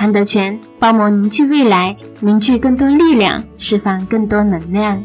韩德全帮忙凝聚未来，凝聚更多力量，释放更多能量。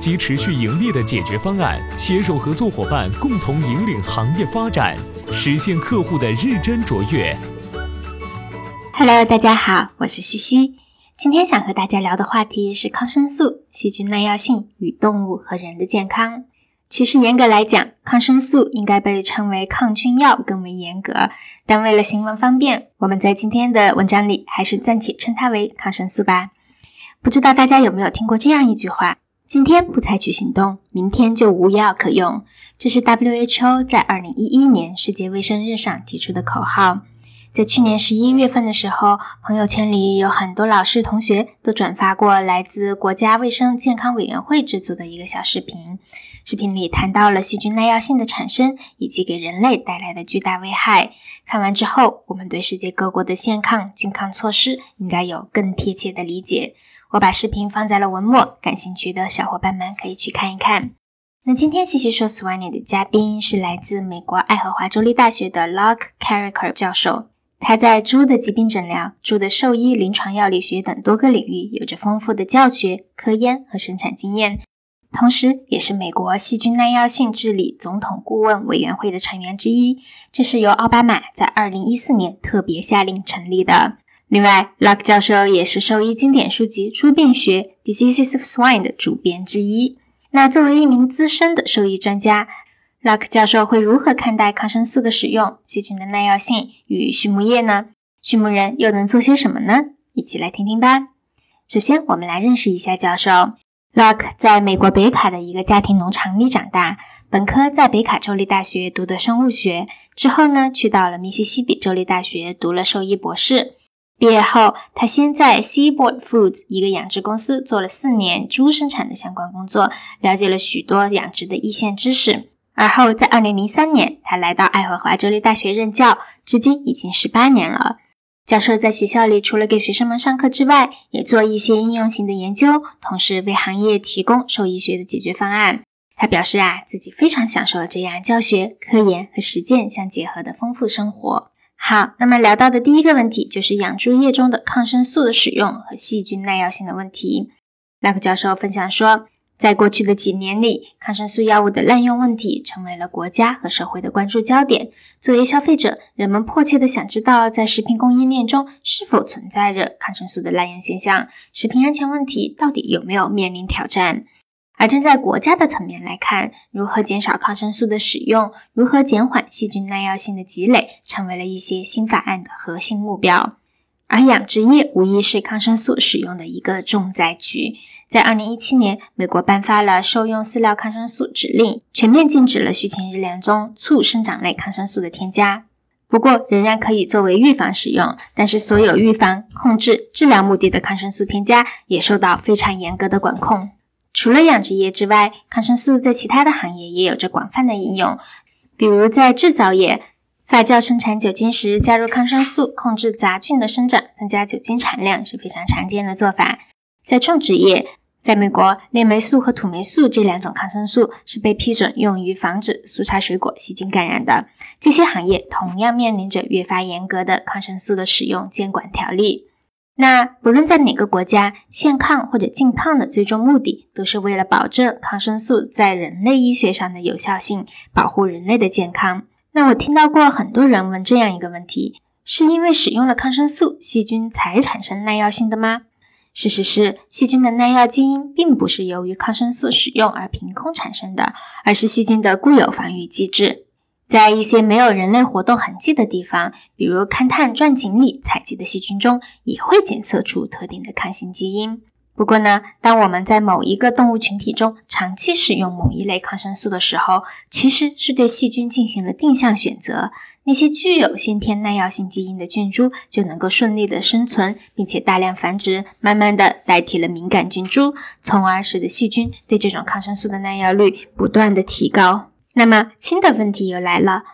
及持续盈利的解决方案，携手合作伙伴共同引领行业发展，实现客户的日臻卓越。Hello，大家好，我是西西。今天想和大家聊的话题是抗生素、细菌耐药性与动物和人的健康。其实严格来讲，抗生素应该被称为抗菌药更为严格，但为了行文方便，我们在今天的文章里还是暂且称它为抗生素吧。不知道大家有没有听过这样一句话？今天不采取行动，明天就无药可用。这是 WHO 在二零一一年世界卫生日上提出的口号。在去年十一月份的时候，朋友圈里有很多老师同学都转发过来自国家卫生健康委员会制作的一个小视频。视频里谈到了细菌耐药性的产生以及给人类带来的巨大危害。看完之后，我们对世界各国的健康健康措施应该有更贴切的理解。我把视频放在了文末，感兴趣的小伙伴们可以去看一看。那今天西西说 Swanny 的嘉宾是来自美国爱荷华州立大学的 Locke Carricker 教授，他在猪的疾病诊疗、猪的兽医、临床药理学等多个领域有着丰富的教学、科研和生产经验，同时也是美国细菌耐药性治理总统顾问委员会的成员之一。这是由奥巴马在2014年特别下令成立的。另外，Luck 教授也是兽医经典书籍《猪病学》（Diseases of Swine） 的主编之一。那作为一名资深的兽医专家，Luck 教授会如何看待抗生素的使用、细菌的耐药性与畜牧业呢？畜牧人又能做些什么呢？一起来听听吧。首先，我们来认识一下教授。Luck 在美国北卡的一个家庭农场里长大，本科在北卡州立大学读的生物学，之后呢，去到了密西西比州立大学读了兽医博士。毕业后，他先在 Seaboard Foods 一个养殖公司做了四年猪生产的相关工作，了解了许多养殖的一线知识。而后，在2003年，他来到爱荷华州立大学任教，至今已经十八年了。教授在学校里除了给学生们上课之外，也做一些应用型的研究，同时为行业提供兽医学的解决方案。他表示啊，自己非常享受这样教学、科研和实践相结合的丰富生活。好，那么聊到的第一个问题就是养猪业中的抗生素的使用和细菌耐药性的问题。拉克教授分享说，在过去的几年里，抗生素药物的滥用问题成为了国家和社会的关注焦点。作为消费者，人们迫切的想知道，在食品供应链中是否存在着抗生素的滥用现象，食品安全问题到底有没有面临挑战？而站在国家的层面来看，如何减少抗生素的使用，如何减缓细菌耐药性的积累，成为了一些新法案的核心目标。而养殖业无疑是抗生素使用的一个重灾区。在二零一七年，美国颁发了兽用饲料抗生素指令，全面禁止了畜禽日粮中促生长类抗生素的添加。不过，仍然可以作为预防使用，但是所有预防、控制、治疗目的的抗生素添加也受到非常严格的管控。除了养殖业之外，抗生素在其他的行业也有着广泛的应用，比如在制造业，发酵生产酒精时加入抗生素，控制杂菌的生长，增加酒精产量是非常常见的做法。在种植业，在美国，链霉素和土霉素这两种抗生素是被批准用于防止蔬菜水果细菌感染的。这些行业同样面临着越发严格的抗生素的使用监管条例。那不论在哪个国家，限抗或者禁抗的最终目的，都是为了保证抗生素在人类医学上的有效性，保护人类的健康。那我听到过很多人问这样一个问题：是因为使用了抗生素，细菌才产生耐药性的吗？事实是，细菌的耐药基因并不是由于抗生素使用而凭空产生的，而是细菌的固有防御机制。在一些没有人类活动痕迹的地方，比如勘探钻井里采集的细菌中，也会检测出特定的抗性基因。不过呢，当我们在某一个动物群体中长期使用某一类抗生素的时候，其实是对细菌进行了定向选择。那些具有先天耐药性基因的菌株就能够顺利的生存，并且大量繁殖，慢慢的代替了敏感菌株，从而使得细菌对这种抗生素的耐药率不断的提高。那么新的问题又来了，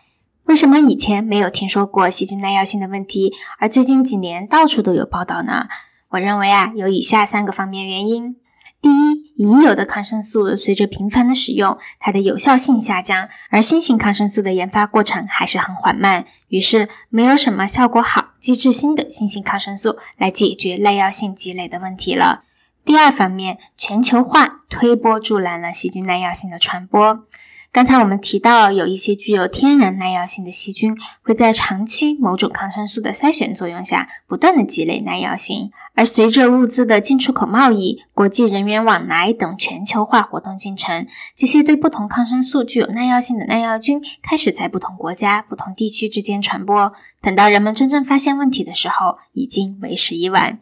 为什么以前没有听说过细菌耐药性的问题，而最近几年到处都有报道呢？我认为啊，有以下三个方面原因。第一，已有的抗生素随着频繁的使用，它的有效性下降，而新型抗生素的研发过程还是很缓慢，于是没有什么效果好、机制新的新型抗生素来解决耐药性积累的问题了。第二方面，全球化推波助澜了细菌耐药性的传播。刚才我们提到，有一些具有天然耐药性的细菌会在长期某种抗生素的筛选作用下，不断的积累耐药性。而随着物资的进出口贸易、国际人员往来等全球化活动进程，这些对不同抗生素具有耐药性的耐药菌开始在不同国家、不同地区之间传播。等到人们真正发现问题的时候，已经为时已晚。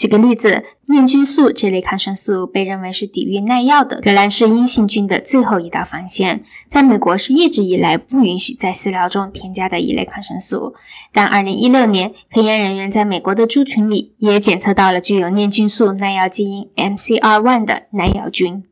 举个例子，念菌素这类抗生素被认为是抵御耐药的革兰氏阴性菌的最后一道防线，在美国是一直以来不允许在饲料中添加的一类抗生素。但2016年，科研人员在美国的猪群里也检测到了具有念菌素耐药基因 MCR1 的耐药菌。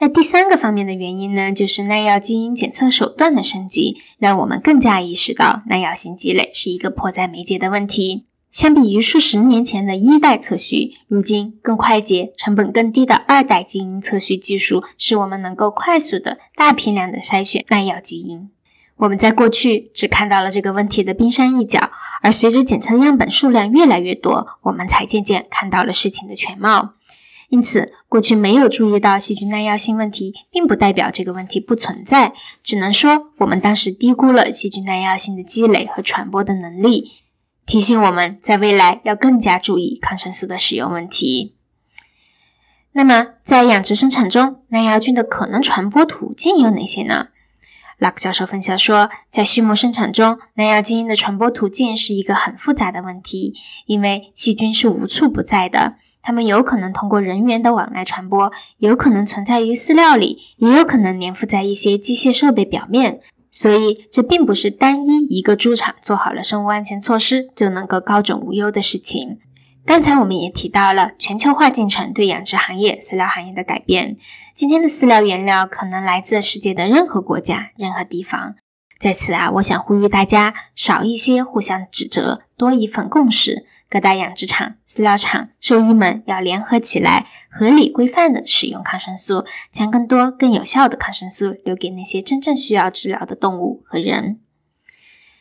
那第三个方面的原因呢，就是耐药基因检测手段的升级，让我们更加意识到耐药性积累是一个迫在眉睫的问题。相比于数十年前的一代测序，如今更快捷、成本更低的二代基因测序技术，使我们能够快速的大批量的筛选耐药基因。我们在过去只看到了这个问题的冰山一角，而随着检测样本数量越来越多，我们才渐渐看到了事情的全貌。因此，过去没有注意到细菌耐药性问题，并不代表这个问题不存在，只能说我们当时低估了细菌耐药性的积累和传播的能力。提醒我们在未来要更加注意抗生素的使用问题。那么，在养殖生产中，耐药菌的可能传播途径有哪些呢？拉克教授分享说，在畜牧生产中，耐药基因的传播途径是一个很复杂的问题，因为细菌是无处不在的，它们有可能通过人员的往来传播，有可能存在于饲料里，也有可能粘附在一些机械设备表面。所以，这并不是单一一个猪场做好了生物安全措施就能够高枕无忧的事情。刚才我们也提到了全球化进程对养殖行业、饲料行业的改变。今天的饲料原料可能来自世界的任何国家、任何地方。在此啊，我想呼吁大家少一些互相指责，多一份共识。各大养殖场、饲料厂、兽医们要联合起来，合理规范的使用抗生素，将更多更有效的抗生素留给那些真正需要治疗的动物和人。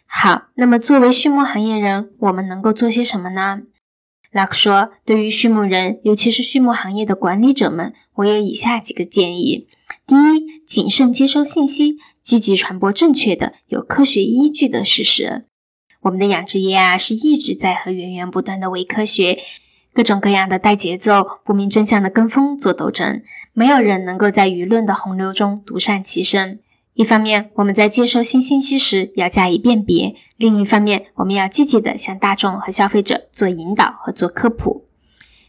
好，那么作为畜牧行业人，我们能够做些什么呢？拉克说，对于畜牧人，尤其是畜牧行业的管理者们，我有以下几个建议：第一，谨慎接收信息，积极传播正确的、有科学依据的事实。我们的养殖业啊，是一直在和源源不断的伪科学、各种各样的带节奏、不明真相的跟风做斗争。没有人能够在舆论的洪流中独善其身。一方面，我们在接收新信息时要加以辨别；另一方面，我们要积极的向大众和消费者做引导和做科普。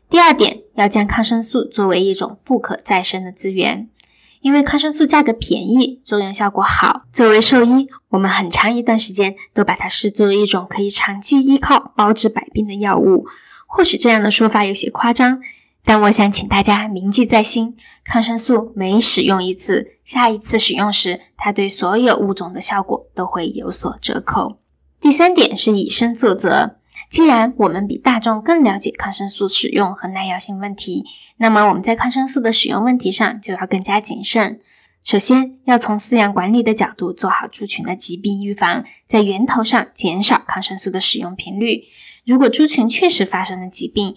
第二点，要将抗生素作为一种不可再生的资源。因为抗生素价格便宜，作用效果好。作为兽医，我们很长一段时间都把它视作一种可以长期依靠、包治百病的药物。或许这样的说法有些夸张，但我想请大家铭记在心：抗生素每使用一次，下一次使用时，它对所有物种的效果都会有所折扣。第三点是以身作则。既然我们比大众更了解抗生素使用和耐药性问题，那么我们在抗生素的使用问题上就要更加谨慎。首先，要从饲养管理的角度做好猪群的疾病预防，在源头上减少抗生素的使用频率。如果猪群确实发生了疾病，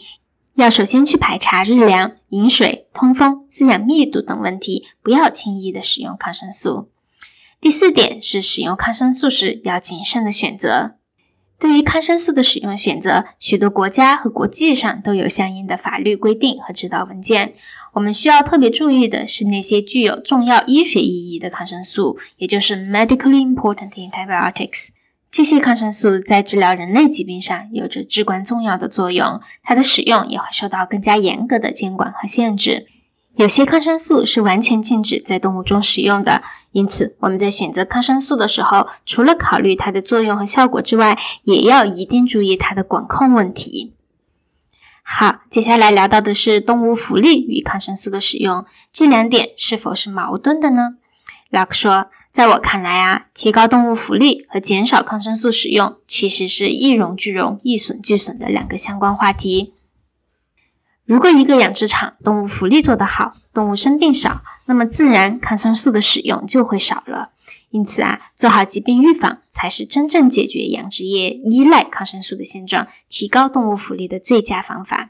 要首先去排查日粮、饮水、通风、饲养密度等问题，不要轻易的使用抗生素。第四点是使用抗生素时要谨慎的选择。对于抗生素的使用选择，许多国家和国际上都有相应的法律规定和指导文件。我们需要特别注意的是那些具有重要医学意义的抗生素，也就是 medically important antibiotics。这些抗生素在治疗人类疾病上有着至关重要的作用，它的使用也会受到更加严格的监管和限制。有些抗生素是完全禁止在动物中使用的，因此我们在选择抗生素的时候，除了考虑它的作用和效果之外，也要一定注意它的管控问题。好，接下来聊到的是动物福利与抗生素的使用，这两点是否是矛盾的呢？Lock 说，在我看来啊，提高动物福利和减少抗生素使用其实是一荣俱荣、一损俱损的两个相关话题。如果一个养殖场动物福利做得好，动物生病少，那么自然抗生素的使用就会少了。因此啊，做好疾病预防才是真正解决养殖业依赖抗生素的现状、提高动物福利的最佳方法。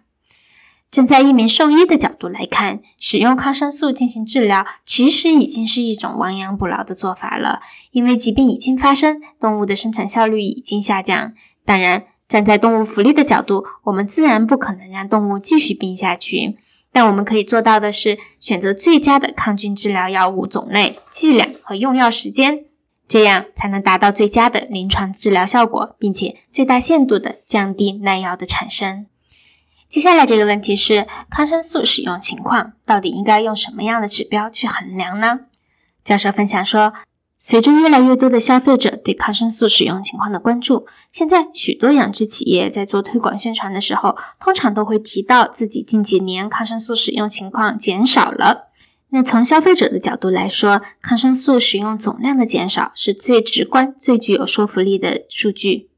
站在一名兽医的角度来看，使用抗生素进行治疗，其实已经是一种亡羊补牢的做法了，因为疾病已经发生，动物的生产效率已经下降。当然。站在动物福利的角度，我们自然不可能让动物继续病下去。但我们可以做到的是，选择最佳的抗菌治疗药物种类、剂量和用药时间，这样才能达到最佳的临床治疗效果，并且最大限度的降低耐药的产生。接下来这个问题是，抗生素使用情况到底应该用什么样的指标去衡量呢？教授分享说。随着越来越多的消费者对抗生素使用情况的关注，现在许多养殖企业在做推广宣传的时候，通常都会提到自己近几年抗生素使用情况减少了。那从消费者的角度来说，抗生素使用总量的减少是最直观、最具有说服力的数据。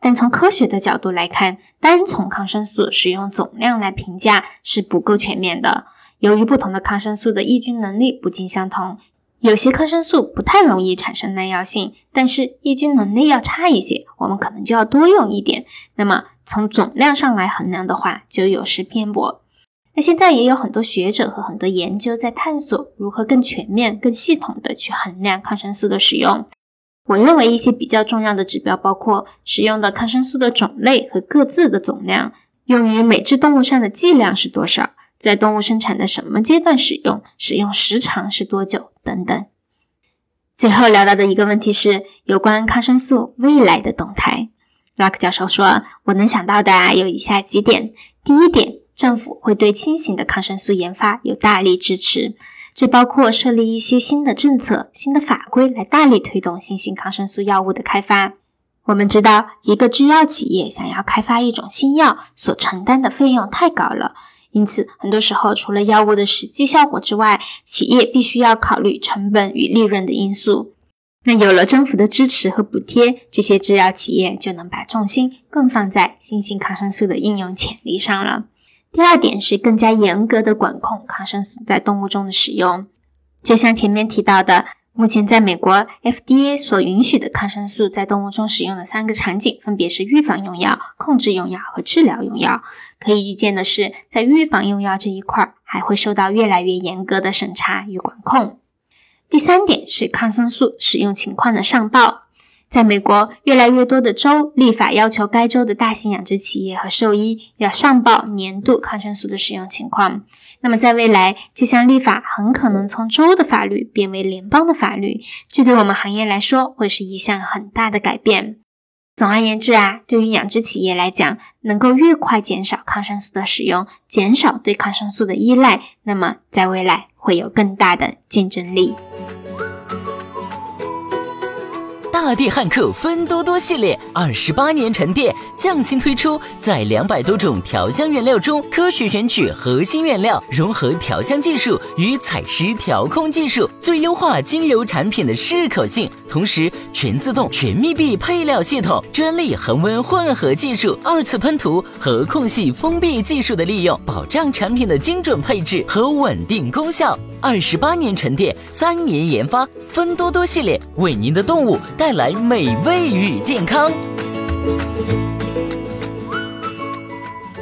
但从科学的角度来看，单从抗生素使用总量来评价是不够全面的。由于不同的抗生素的抑菌能力不尽相同。有些抗生素不太容易产生耐药性，但是抑菌能力要差一些，我们可能就要多用一点。那么从总量上来衡量的话，就有失偏颇。那现在也有很多学者和很多研究在探索如何更全面、更系统的去衡量抗生素的使用。我认为一些比较重要的指标包括使用的抗生素的种类和各自的总量，用于每只动物上的剂量是多少。在动物生产的什么阶段使用？使用时长是多久？等等。最后聊到的一个问题是有关抗生素未来的动态。Rock 教授说：“我能想到的啊，有以下几点。第一点，政府会对新型的抗生素研发有大力支持，这包括设立一些新的政策、新的法规来大力推动新型抗生素药物的开发。我们知道，一个制药企业想要开发一种新药，所承担的费用太高了。”因此，很多时候除了药物的实际效果之外，企业必须要考虑成本与利润的因素。那有了政府的支持和补贴，这些制药企业就能把重心更放在新型抗生素的应用潜力上了。第二点是更加严格的管控抗生素在动物中的使用，就像前面提到的。目前，在美国 FDA 所允许的抗生素在动物中使用的三个场景，分别是预防用药、控制用药和治疗用药。可以预见的是，在预防用药这一块，还会受到越来越严格的审查与管控。第三点是抗生素使用情况的上报。在美国，越来越多的州立法要求该州的大型养殖企业和兽医要上报年度抗生素的使用情况。那么，在未来，这项立法很可能从州的法律变为联邦的法律，这对我们行业来说会是一项很大的改变。总而言之啊，对于养殖企业来讲，能够越快减少抗生素的使用，减少对抗生素的依赖，那么在未来会有更大的竞争力。大地汉克芬多多系列二十八年沉淀，匠心推出，在两百多种调香原料中科学选取核心原料，融合调香技术与采石调控技术，最优化精油产品的适口性。同时，全自动、全密闭配料系统、专利恒温混合技术、二次喷涂和空隙封闭技术的利用，保障产品的精准配置和稳定功效。二十八年沉淀，三年研发，芬多多系列为您的动物带来美味与健康。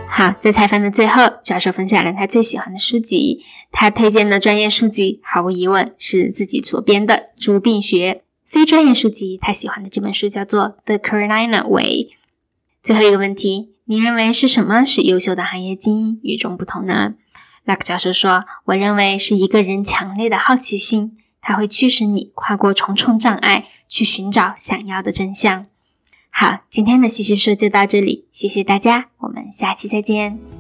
好，在采访的最后，教授分享了他最喜欢的书籍。他推荐的专业书籍，毫无疑问是自己所编的《猪病学》。非专业书籍，他喜欢的这本书叫做《The Carolina Way》。最后一个问题，你认为是什么使优秀的行业精英与众不同呢？拉克教授说：“我认为是一个人强烈的好奇心，它会驱使你跨过重重障碍，去寻找想要的真相。”好，今天的西西说就到这里，谢谢大家，我们下期再见。